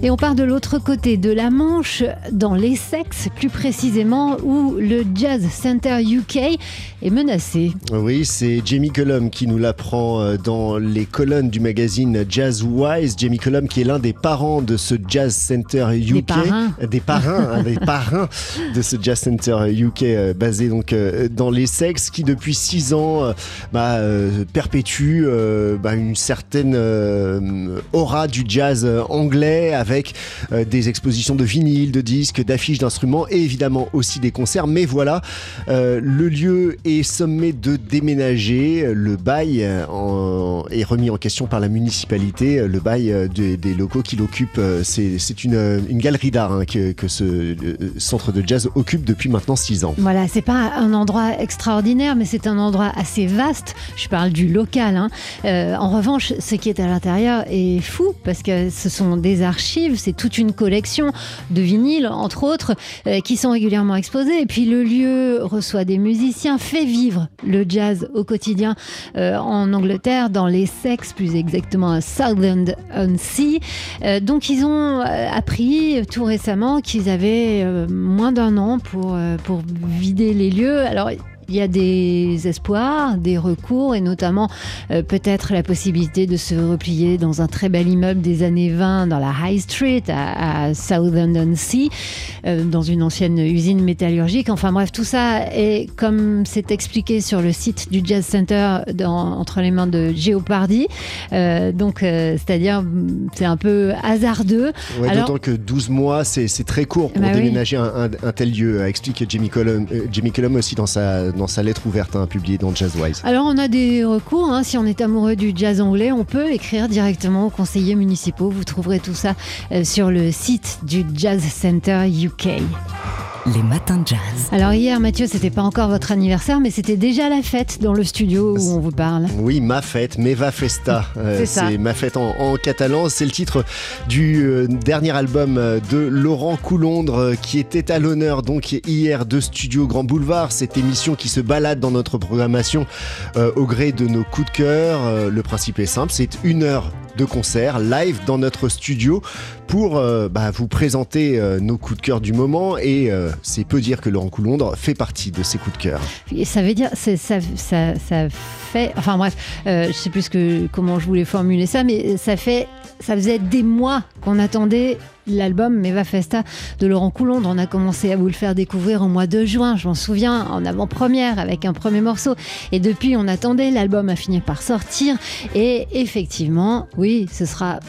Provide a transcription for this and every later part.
Et on part de l'autre côté de la Manche, dans l'Essex, plus précisément, où le Jazz Center UK est menacé. Oui, c'est Jamie Cullum qui nous l'apprend euh, dans les colonnes du magazine Jazz Wise. Jamie Cullum qui est l'un des parents de ce Jazz Center UK. Des parrains. Des parrains, hein, des parrains de ce Jazz Center UK euh, basé donc euh, dans l'Essex qui depuis six ans bah, perpétue bah, une certaine aura du jazz anglais avec euh, des expositions de vinyles, de disques, d'affiches, d'instruments et évidemment aussi des concerts. Mais voilà, euh, le lieu est sommé de déménager. Le bail euh, est remis en question par la municipalité. Le bail des, locaux qu'il occupe, c'est une, galerie d'art hein, que, ce centre de jazz occupe depuis maintenant six ans. Voilà, c'est pas un endroit extraordinaire, mais c'est un endroit assez vaste. Je parle du local. Hein. en revanche, ce qui est à l'intérieur est fou parce que ce sont des archives c'est toute une collection de vinyles, entre autres, euh, qui sont régulièrement exposés. Et puis le lieu reçoit des musiciens, fait vivre le jazz au quotidien euh, en Angleterre, dans les Sex, plus exactement à Southend-on-Sea. Euh, donc ils ont appris tout récemment qu'ils avaient moins d'un an pour, pour vider les lieux. Alors il y a des espoirs, des recours et notamment euh, peut-être la possibilité de se replier dans un très bel immeuble des années 20 dans la High Street à, Southend-on-Sea, euh, dans une ancienne usine métallurgique. Enfin bref, tout ça est comme c'est expliqué sur le site du Jazz Center entre les mains de Geopardy. Euh, donc, c'est-à-dire, c'est un peu hasardeux. D'autant que 12 mois, c'est très court pour bah déménager un, tel lieu, Jamie Cullum, Jamie Cullum aussi dans sa dans sa lettre ouverte hein, publiée dans Jazzwise. Alors on a des recours, hein. si on est amoureux du jazz anglais, on peut écrire directement aux conseillers municipaux. Vous trouverez tout ça euh, sur le site du Jazz Center UK les matins de jazz. Alors hier, Mathieu, c'était pas encore votre anniversaire, mais c'était déjà la fête dans le studio où on vous parle. Oui, ma fête, Meva Festa. Euh, c'est ma fête en, catalan. C'est le titre du euh, dernier album euh, de Laurent Coulondre qui était à l'honneur donc hier de Studio Grand Boulevard, cette émission qui se balade dans notre programmation au gré de nos coups de cœur. le principe est simple, c'est une heure de concert live dans notre studio pour bah, vous présenter nos coups de cœur du moment et c'est peu dire que Laurent Coulondre fait partie de ces coups de cœur. Ça veut dire, ça, ça, ça, fait, enfin bref, euh, je sais plus que, comment je voulais formuler ça, mais ça fait, ça faisait des mois qu'on attendait l'album Meva Festa de Laurent Coulondre. On a commencé à vous le faire découvrir au mois de juin, je m'en souviens, en avant-première avec un premier morceau. Et depuis, on attendait, l'album a fini par sortir. Et effectivement, oui, ce sera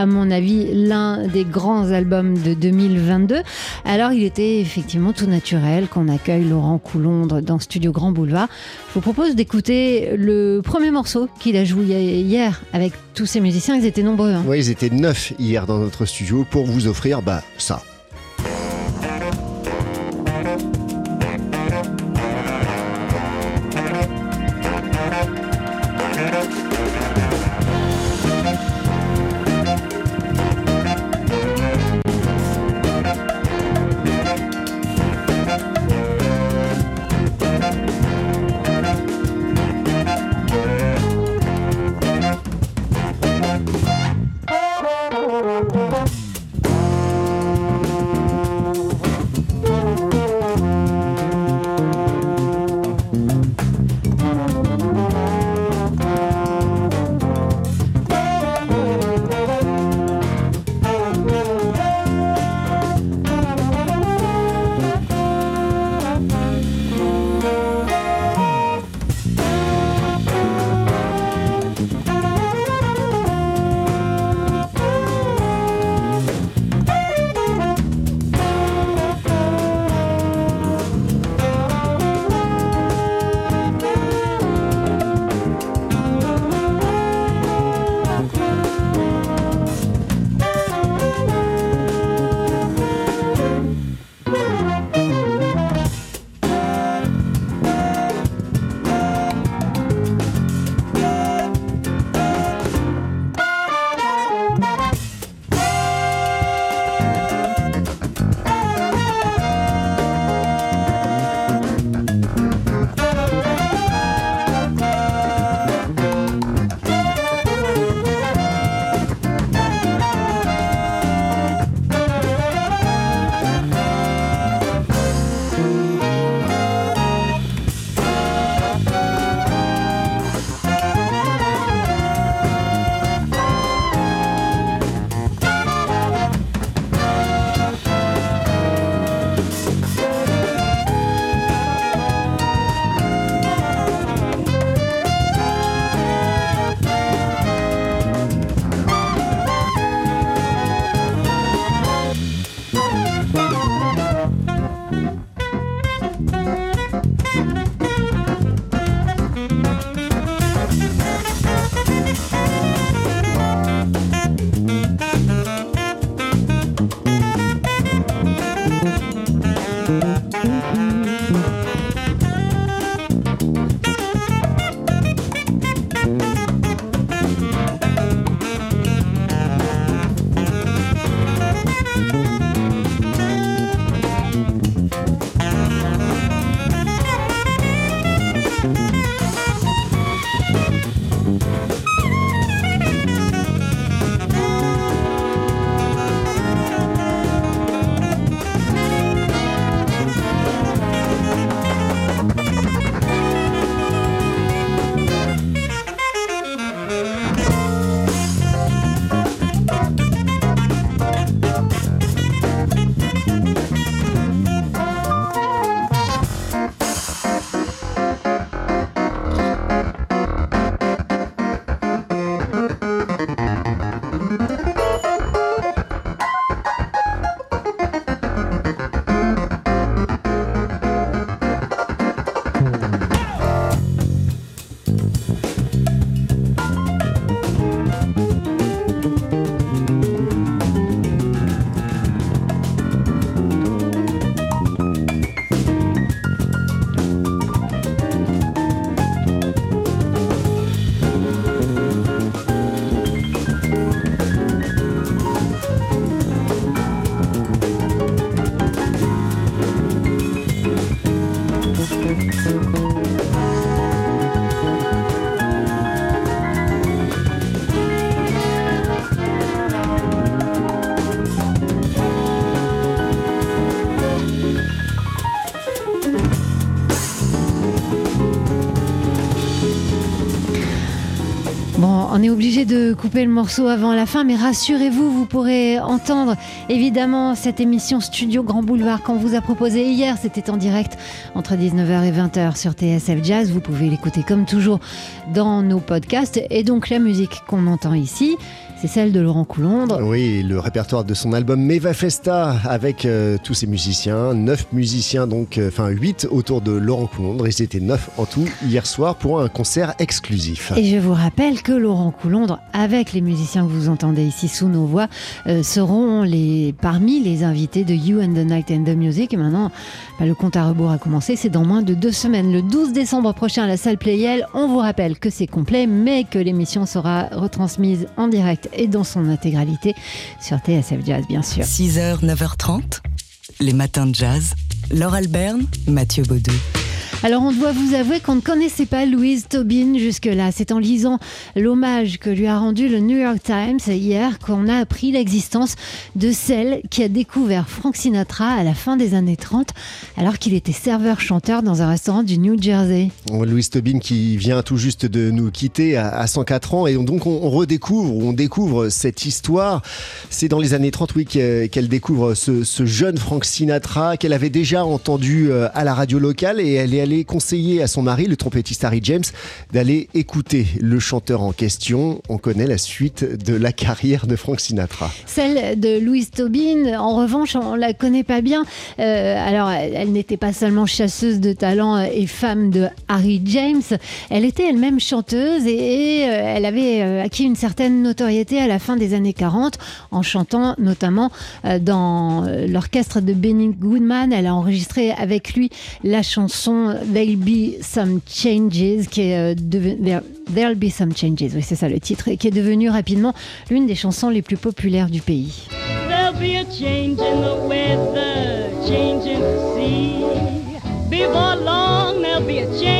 à mon avis, l'un des grands albums de 2022. Alors, il était effectivement tout naturel qu'on accueille Laurent Coulondre dans Studio Grand Boulevard. Je vous propose d'écouter le premier morceau qu'il a joué hier avec tous ces musiciens. Ils étaient nombreux. Hein. Oui, ils étaient neuf hier dans notre studio pour vous offrir bah, ça. On est obligé de couper le morceau avant la fin, mais rassurez-vous, vous pourrez entendre évidemment cette émission Studio Grand Boulevard qu'on vous a proposée hier. C'était en direct entre 19h et 20h sur TSF Jazz. Vous pouvez l'écouter comme toujours dans nos podcasts. Et donc la musique qu'on entend ici, c'est celle de Laurent Coulondre. Oui, le répertoire de son album Meva Festa avec euh, tous ses musiciens, neuf musiciens donc, euh, enfin huit autour de Laurent Coulondre. Ils étaient neuf en tout hier soir pour un concert exclusif. Et je vous rappelle que Laurent Coulondre, avec les musiciens que vous entendez ici sous nos voix, euh, seront les, parmi les invités de You and the Night and the Music. Et maintenant, bah, le compte à rebours a commencé. C'est dans moins de deux semaines, le 12 décembre prochain à la salle Playel. On vous rappelle que c'est complet, mais que l'émission sera retransmise en direct et dans son intégralité sur TSF Jazz, bien sûr. 6h, 9h30, les matins de jazz. Laure Alberne, Mathieu Baudou. Alors on doit vous avouer qu'on ne connaissait pas Louise Tobin jusque-là. C'est en lisant l'hommage que lui a rendu le New York Times hier qu'on a appris l'existence de celle qui a découvert Frank Sinatra à la fin des années 30 alors qu'il était serveur-chanteur dans un restaurant du New Jersey. Louise Tobin qui vient tout juste de nous quitter à 104 ans et donc on redécouvre, on découvre cette histoire. C'est dans les années 30 oui qu'elle découvre ce, ce jeune Frank Sinatra qu'elle avait déjà entendu euh, à la radio locale et elle est allée conseiller à son mari, le trompettiste Harry James, d'aller écouter le chanteur en question. On connaît la suite de la carrière de Frank Sinatra. Celle de Louise Tobin, en revanche, on la connaît pas bien. Euh, alors, elle n'était pas seulement chasseuse de talent et femme de Harry James, elle était elle-même chanteuse et, euh, elle avait euh, acquis une certaine notoriété à la fin des années 40 en chantant notamment dans l'orchestre de Benny Goodman. Elle a enregistré avec lui la chanson There'll Be Some Changes, qui est euh, There'll Be Some Changes, oui c'est ça le titre, qui est devenu rapidement l'une des chansons les plus populaires du pays. There'll be a change in the weather, change in the sea. Before long there'll be a change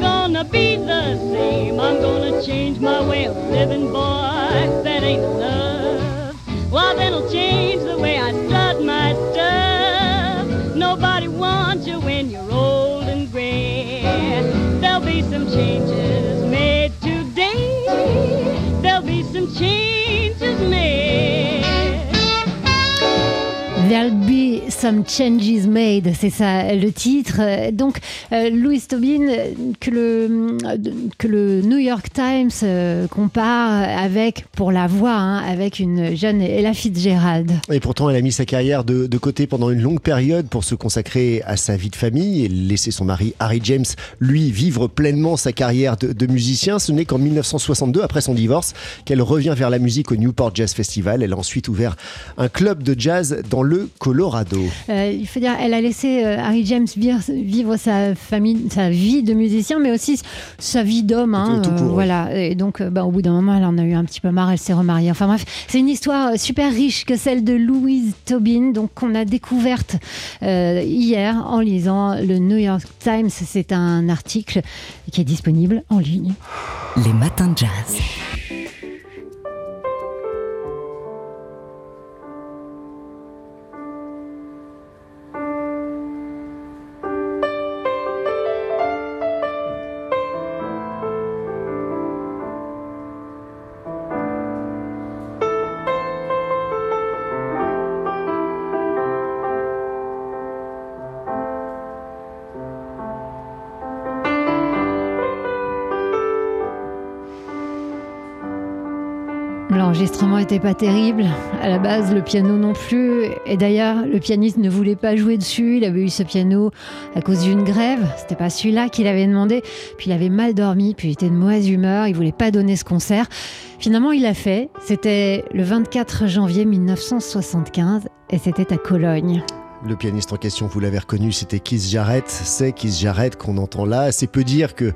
gonna be the same. I'm gonna change my way of living, boy. That ain't enough. Well, that'll change the way I some changes made, c'est ça le titre. Donc, euh, Louis Tobin, que le, que le New York Times euh, compare avec, pour la voix, hein, avec une jeune Ella Fitzgerald. Et pourtant, elle a mis sa carrière de, côté pendant une longue période pour se consacrer à sa vie de famille et laisser son mari Harry James, lui, vivre pleinement sa carrière de, de musicien. Ce n'est qu'en 1962, après son divorce, qu'elle revient vers la musique au Newport Jazz Festival. Elle a ensuite ouvert un club de jazz dans le Colorado. Euh, il faut dire, elle a laissé euh, Harry James vivre, sa famille, sa vie de musicien, mais aussi sa vie d'homme. Hein, euh, voilà. Et donc, bah, au bout d'un moment, elle en a eu un petit peu marre. Elle s'est remariée. Enfin bref, c'est une histoire super riche que celle de Louise Tobin, donc qu'on a découverte hier en lisant le New York Times. C'est un article qui est disponible en ligne. Les matins de jazz. L'enregistrement n'était pas terrible. À la base, le piano non plus. Et d'ailleurs, le pianiste ne voulait pas jouer dessus. Il avait eu ce piano à cause d'une grève. C'était pas celui-là qu'il avait demandé. Puis il avait mal dormi, puis il était de mauvaise humeur. Il voulait pas donner ce concert. Finalement, il l'a fait. C'était le 24 janvier 1975 et c'était à Cologne. Le pianiste en question, vous l'avez reconnu, c'était Keith Jarrett. C'est Keith Jarrett qu'on entend là. C'est peu dire que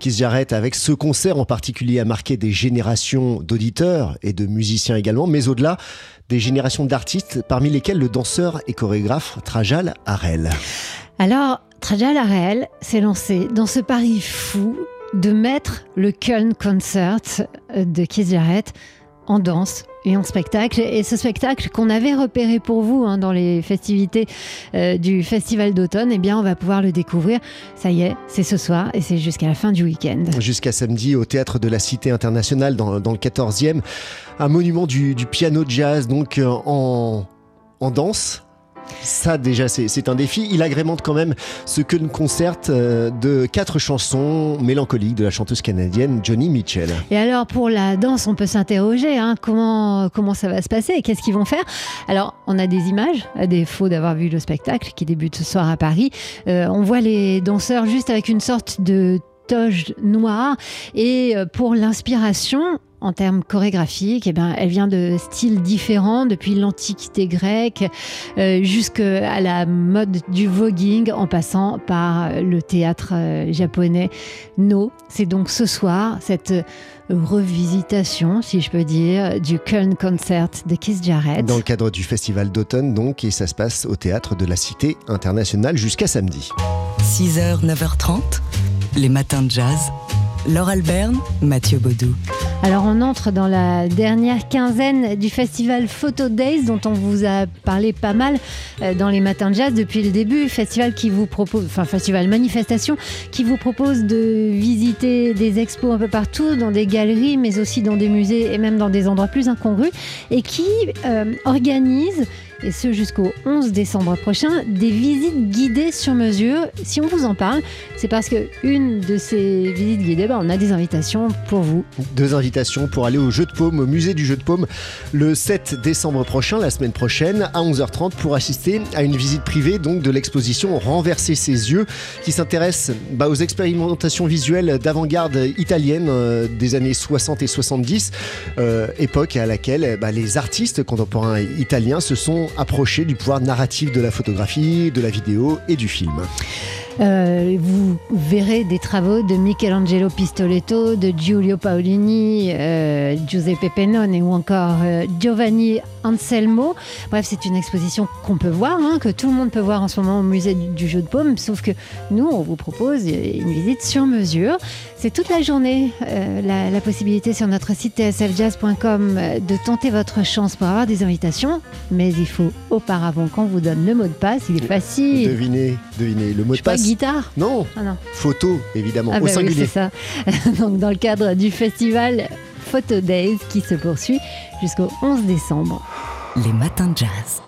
Keith Jarrett, avec ce concert en particulier, a marqué des générations d'auditeurs et de musiciens également, mais au-delà, des générations d'artistes, parmi lesquels le danseur et chorégraphe Trajal Harel. Alors, Trajal Harel s'est lancé dans ce pari fou de mettre le Köln Concert de Keith Jarrett en danse et en spectacle. Et ce spectacle qu'on avait repéré pour vous hein, dans les festivités euh, du Festival d'automne, eh bien, on va pouvoir le découvrir. Ça y est, c'est ce soir et c'est jusqu'à la fin du week-end. Jusqu'à samedi au théâtre de la Cité internationale dans, le 14e. Un monument du, du piano jazz, donc euh, en danse. Ça déjà c'est un défi. Il agrémente quand même ce que nous concerte euh, de quatre chansons mélancoliques de la chanteuse canadienne Johnny Mitchell. Et alors pour la danse, on peut s'interroger hein, comment ça va se passer, qu'est-ce qu'ils vont faire? Alors on a des images, à défaut d'avoir vu le spectacle qui débute ce soir à Paris. Euh, on voit les danseurs juste avec une sorte de toge noire et euh, pour l'inspiration en termes chorégraphiques, eh ben, elle vient de styles différents, depuis l'Antiquité grecque euh, jusqu'à la mode du voguing, en passant par le théâtre euh, japonais No. C'est donc ce soir cette revisitation, si je peux dire, du Köln Concert de Keith Jarrett. Dans le cadre du festival d'automne, donc, et ça se passe au théâtre de la Cité internationale jusqu'à samedi. 6h, 9h30, les matins de jazz. Laure Alberne, Mathieu Baudou. Alors on entre dans la dernière quinzaine du festival Photo Days dont on vous a parlé pas mal euh, dans les matins de jazz depuis le début. Festival qui vous propose, enfin festival manifestation qui vous propose de visiter des expos un peu partout, dans des galeries, mais aussi dans des musées et même dans des endroits plus incongrus, et qui euh, organise et ce jusqu'au 11 décembre prochain, des visites guidées sur mesure. Si on vous en parle, c'est parce que une de ces visites guidées, ben, on a des invitations pour vous. Deux invitations pour aller au Jeu de Paume, au musée du Jeu de Paume, le 7 décembre prochain, la semaine prochaine, à 11h30, pour assister à une visite privée donc de l'exposition Renverser ses yeux, qui s'intéresse bah, aux expérimentations visuelles d'avant-garde italienne euh, des années 60 et 70, euh, époque à laquelle bah, les artistes contemporains italiens se sont approchés du pouvoir narratif de la photographie, de la vidéo et du film. Euh, vous verrez des travaux de Michelangelo Pistoletto, de Giulio Paolini, euh, Giuseppe Pennone ou encore euh, Giovanni Anselmo. Bref, c'est une exposition qu'on peut voir, hein, que tout le monde peut voir en ce moment au musée du, du Jeu de Paume, sauf que nous, on vous propose une visite sur mesure. C'est toute la journée euh, la, la possibilité sur notre site tsfjazz.com euh, de tenter votre chance pour avoir des invitations, mais il faut auparavant qu'on vous donne le mot de passe, il est facile. Devinez, devinez, le mot Je de sais pas, passe. guitare Non, Ah non. photo évidemment, Ah au bah oui, singulier. c'est ça. Donc dans le cadre du festival Photo Days qui se poursuit jusqu'au 11 décembre. Les matins de jazz.